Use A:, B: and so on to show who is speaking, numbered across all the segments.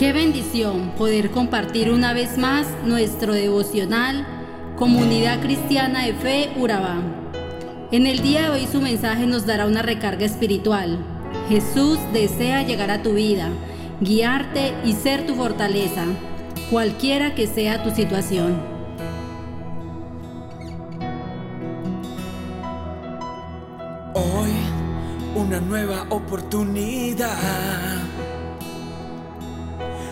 A: Qué bendición poder compartir una vez más nuestro devocional Comunidad Cristiana de Fe Urabá. En el día de hoy su mensaje nos dará una recarga espiritual. Jesús desea llegar a tu vida, guiarte y ser tu fortaleza, cualquiera que sea tu situación.
B: Hoy una nueva oportunidad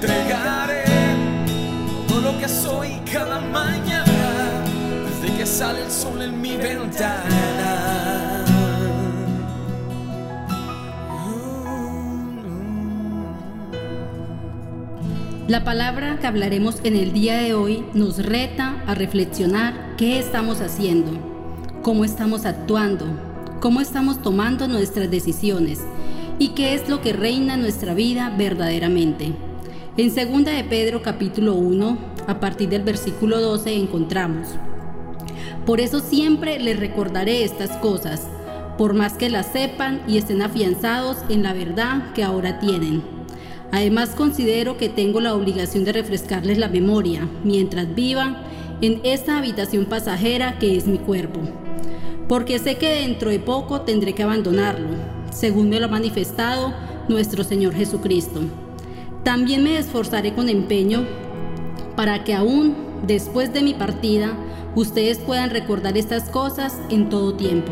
B: entregaré todo lo que soy cada mañana, desde que sale el sol en mi ventana.
A: La palabra que hablaremos en el día de hoy nos reta a reflexionar qué estamos haciendo, cómo estamos actuando, cómo estamos tomando nuestras decisiones y qué es lo que reina en nuestra vida verdaderamente. En 2 de Pedro capítulo 1, a partir del versículo 12 encontramos, Por eso siempre les recordaré estas cosas, por más que las sepan y estén afianzados en la verdad que ahora tienen. Además considero que tengo la obligación de refrescarles la memoria mientras vivan en esta habitación pasajera que es mi cuerpo, porque sé que dentro de poco tendré que abandonarlo, según me lo ha manifestado nuestro Señor Jesucristo. También me esforzaré con empeño para que aún después de mi partida ustedes puedan recordar estas cosas en todo tiempo.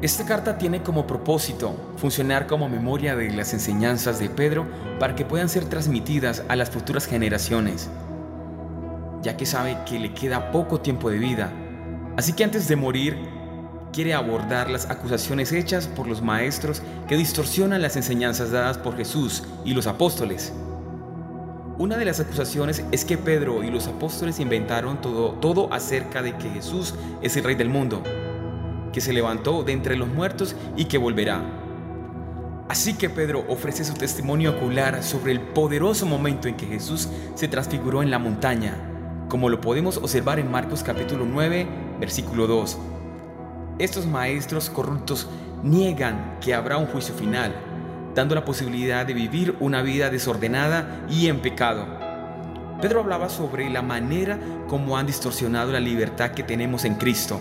C: Esta carta tiene como propósito funcionar como memoria de las enseñanzas de Pedro para que puedan ser transmitidas a las futuras generaciones, ya que sabe que le queda poco tiempo de vida. Así que antes de morir, quiere abordar las acusaciones hechas por los maestros que distorsionan las enseñanzas dadas por Jesús y los apóstoles. Una de las acusaciones es que Pedro y los apóstoles inventaron todo, todo acerca de que Jesús es el rey del mundo, que se levantó de entre los muertos y que volverá. Así que Pedro ofrece su testimonio ocular sobre el poderoso momento en que Jesús se transfiguró en la montaña, como lo podemos observar en Marcos capítulo 9, versículo 2. Estos maestros corruptos niegan que habrá un juicio final, dando la posibilidad de vivir una vida desordenada y en pecado. Pedro hablaba sobre la manera como han distorsionado la libertad que tenemos en Cristo.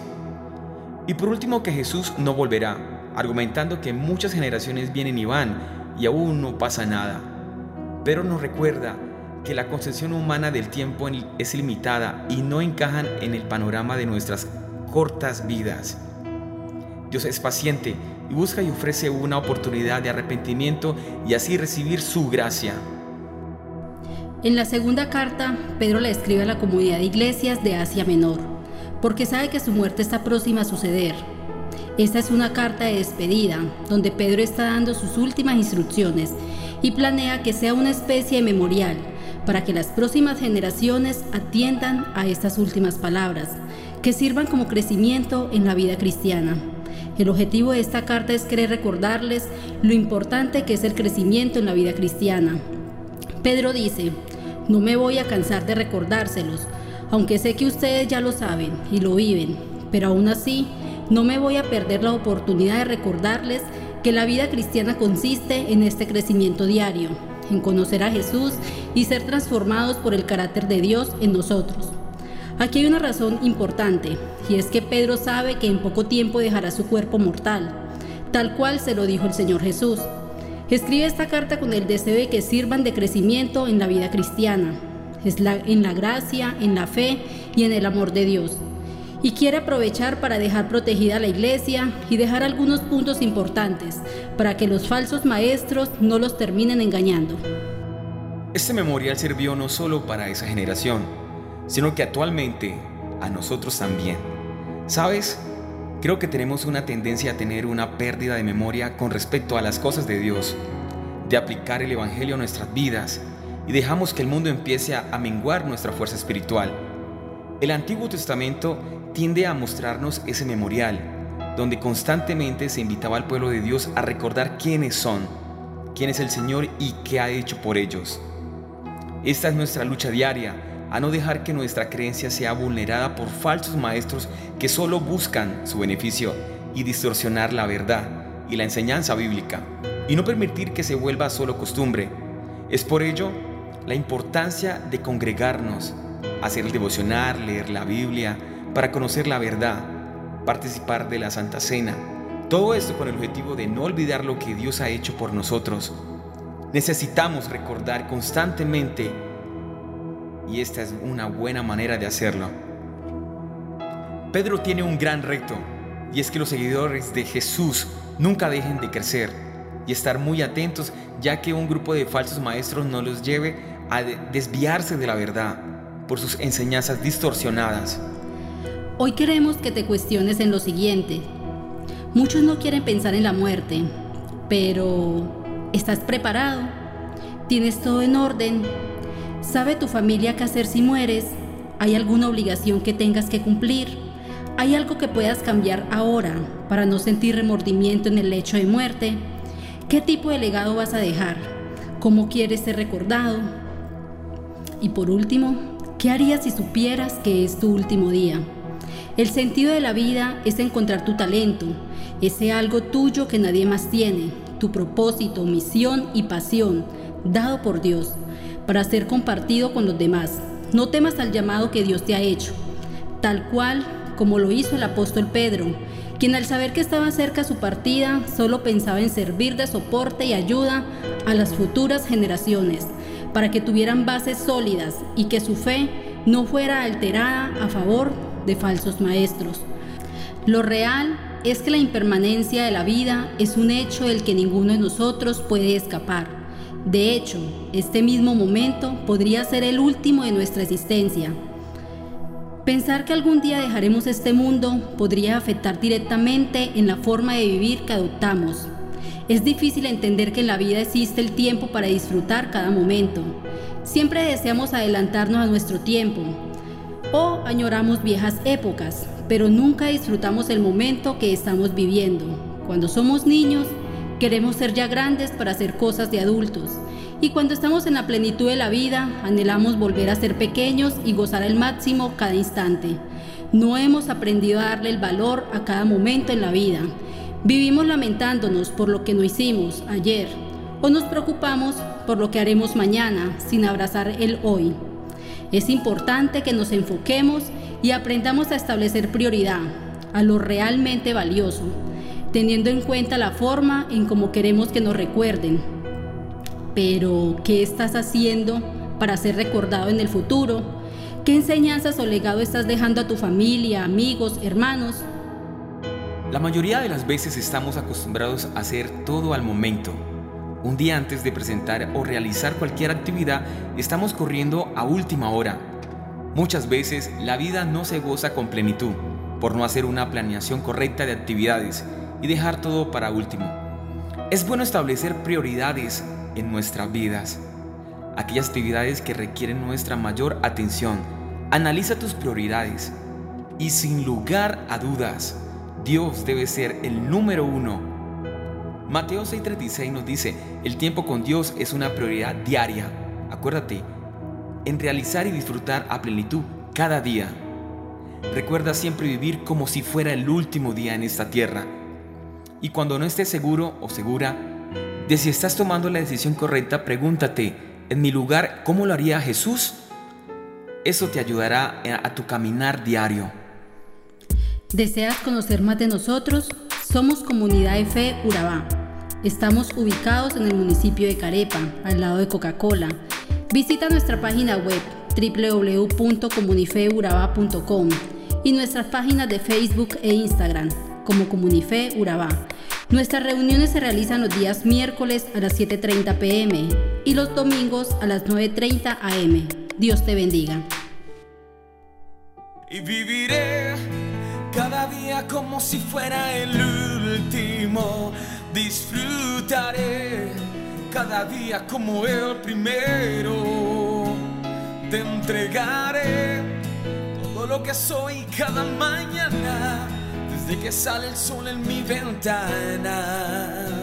C: Y por último que Jesús no volverá, argumentando que muchas generaciones vienen y van y aún no pasa nada. Pero nos recuerda que la concepción humana del tiempo es limitada y no encajan en el panorama de nuestras cortas vidas. Dios es paciente y busca y ofrece una oportunidad de arrepentimiento y así recibir su gracia.
A: En la segunda carta, Pedro la escribe a la comunidad de iglesias de Asia Menor, porque sabe que su muerte está próxima a suceder. Esta es una carta de despedida, donde Pedro está dando sus últimas instrucciones y planea que sea una especie de memorial para que las próximas generaciones atiendan a estas últimas palabras, que sirvan como crecimiento en la vida cristiana. El objetivo de esta carta es querer recordarles lo importante que es el crecimiento en la vida cristiana. Pedro dice, no me voy a cansar de recordárselos, aunque sé que ustedes ya lo saben y lo viven, pero aún así no me voy a perder la oportunidad de recordarles que la vida cristiana consiste en este crecimiento diario, en conocer a Jesús y ser transformados por el carácter de Dios en nosotros. Aquí hay una razón importante, y es que Pedro sabe que en poco tiempo dejará su cuerpo mortal, tal cual se lo dijo el Señor Jesús. Escribe esta carta con el deseo de que sirvan de crecimiento en la vida cristiana, en la gracia, en la fe y en el amor de Dios. Y quiere aprovechar para dejar protegida la iglesia y dejar algunos puntos importantes para que los falsos maestros no los terminen engañando.
C: Este memorial sirvió no solo para esa generación, sino que actualmente a nosotros también. ¿Sabes? Creo que tenemos una tendencia a tener una pérdida de memoria con respecto a las cosas de Dios. de aplicar el Evangelio a nuestras vidas y dejamos que el mundo empiece a menguar nuestra fuerza espiritual. El Antiguo Testamento tiende a mostrarnos ese memorial, donde constantemente se invitaba al pueblo de Dios a recordar quiénes son, quién es el Señor y qué ha hecho por ellos. Esta es nuestra lucha diaria, a no dejar que nuestra creencia sea vulnerada por falsos maestros que solo buscan su beneficio y distorsionar la verdad y la enseñanza bíblica, y no permitir que se vuelva solo costumbre. Es por ello la importancia de congregarnos, hacer el devocionar, leer la Biblia, para conocer la verdad, participar de la Santa Cena. Todo esto con el objetivo de no olvidar lo que Dios ha hecho por nosotros. Necesitamos recordar constantemente y esta es una buena manera de hacerlo. Pedro tiene un gran reto y es que los seguidores de Jesús nunca dejen de crecer y estar muy atentos ya que un grupo de falsos maestros no los lleve a desviarse de la verdad por sus enseñanzas distorsionadas.
A: Hoy queremos que te cuestiones en lo siguiente. Muchos no quieren pensar en la muerte, pero ¿estás preparado? ¿Tienes todo en orden? ¿Sabe tu familia qué hacer si mueres? ¿Hay alguna obligación que tengas que cumplir? ¿Hay algo que puedas cambiar ahora para no sentir remordimiento en el lecho de muerte? ¿Qué tipo de legado vas a dejar? ¿Cómo quieres ser recordado? Y por último, ¿qué harías si supieras que es tu último día? El sentido de la vida es encontrar tu talento, ese algo tuyo que nadie más tiene, tu propósito, misión y pasión, dado por Dios, para ser compartido con los demás. No temas al llamado que Dios te ha hecho, tal cual como lo hizo el apóstol Pedro, quien al saber que estaba cerca su partida solo pensaba en servir de soporte y ayuda a las futuras generaciones para que tuvieran bases sólidas y que su fe no fuera alterada a favor de falsos maestros. Lo real es que la impermanencia de la vida es un hecho del que ninguno de nosotros puede escapar. De hecho, este mismo momento podría ser el último de nuestra existencia. Pensar que algún día dejaremos este mundo podría afectar directamente en la forma de vivir que adoptamos, es difícil entender que en la vida existe el tiempo para disfrutar cada momento. Siempre deseamos adelantarnos a nuestro tiempo o añoramos viejas épocas, pero nunca disfrutamos el momento que estamos viviendo. Cuando somos niños, queremos ser ya grandes para hacer cosas de adultos. Y cuando estamos en la plenitud de la vida, anhelamos volver a ser pequeños y gozar al máximo cada instante. No hemos aprendido a darle el valor a cada momento en la vida Vivimos lamentándonos por lo que no hicimos ayer o nos preocupamos por lo que haremos mañana sin abrazar el hoy. Es importante que nos enfoquemos y aprendamos a establecer prioridad a lo realmente valioso, teniendo en cuenta la forma en cómo queremos que nos recuerden. Pero, ¿qué estás haciendo para ser recordado en el futuro? ¿Qué enseñanzas o legado estás dejando a tu familia, amigos, hermanos?
C: La mayoría de las veces estamos acostumbrados a hacer todo al momento. Un día antes de presentar o realizar cualquier actividad, estamos corriendo a última hora. Muchas veces la vida no se goza con plenitud por no hacer una planeación correcta de actividades y dejar todo para último. Es bueno establecer prioridades en nuestras vidas. Aquellas actividades que requieren nuestra mayor atención. Analiza tus prioridades y sin lugar a dudas, Dios debe ser el número uno. Mateo 6:36 nos dice, el tiempo con Dios es una prioridad diaria. Acuérdate, en realizar y disfrutar a plenitud cada día. Recuerda siempre vivir como si fuera el último día en esta tierra. Y cuando no estés seguro o segura de si estás tomando la decisión correcta, pregúntate, en mi lugar, ¿cómo lo haría Jesús? Eso te ayudará a tu caminar diario.
A: ¿Deseas conocer más de nosotros? Somos Comunidad de Fe Urabá. Estamos ubicados en el municipio de Carepa, al lado de Coca-Cola. Visita nuestra página web www.comunifeurabá.com y nuestras páginas de Facebook e Instagram como Comunife Urabá. Nuestras reuniones se realizan los días miércoles a las 7.30 pm y los domingos a las 9.30 am. Dios te bendiga.
B: Y viviré cada día como si fuera el último. Disfrutaré
C: cada día como el primero. Te entregaré todo lo que soy cada mañana, desde que sale el sol en mi ventana.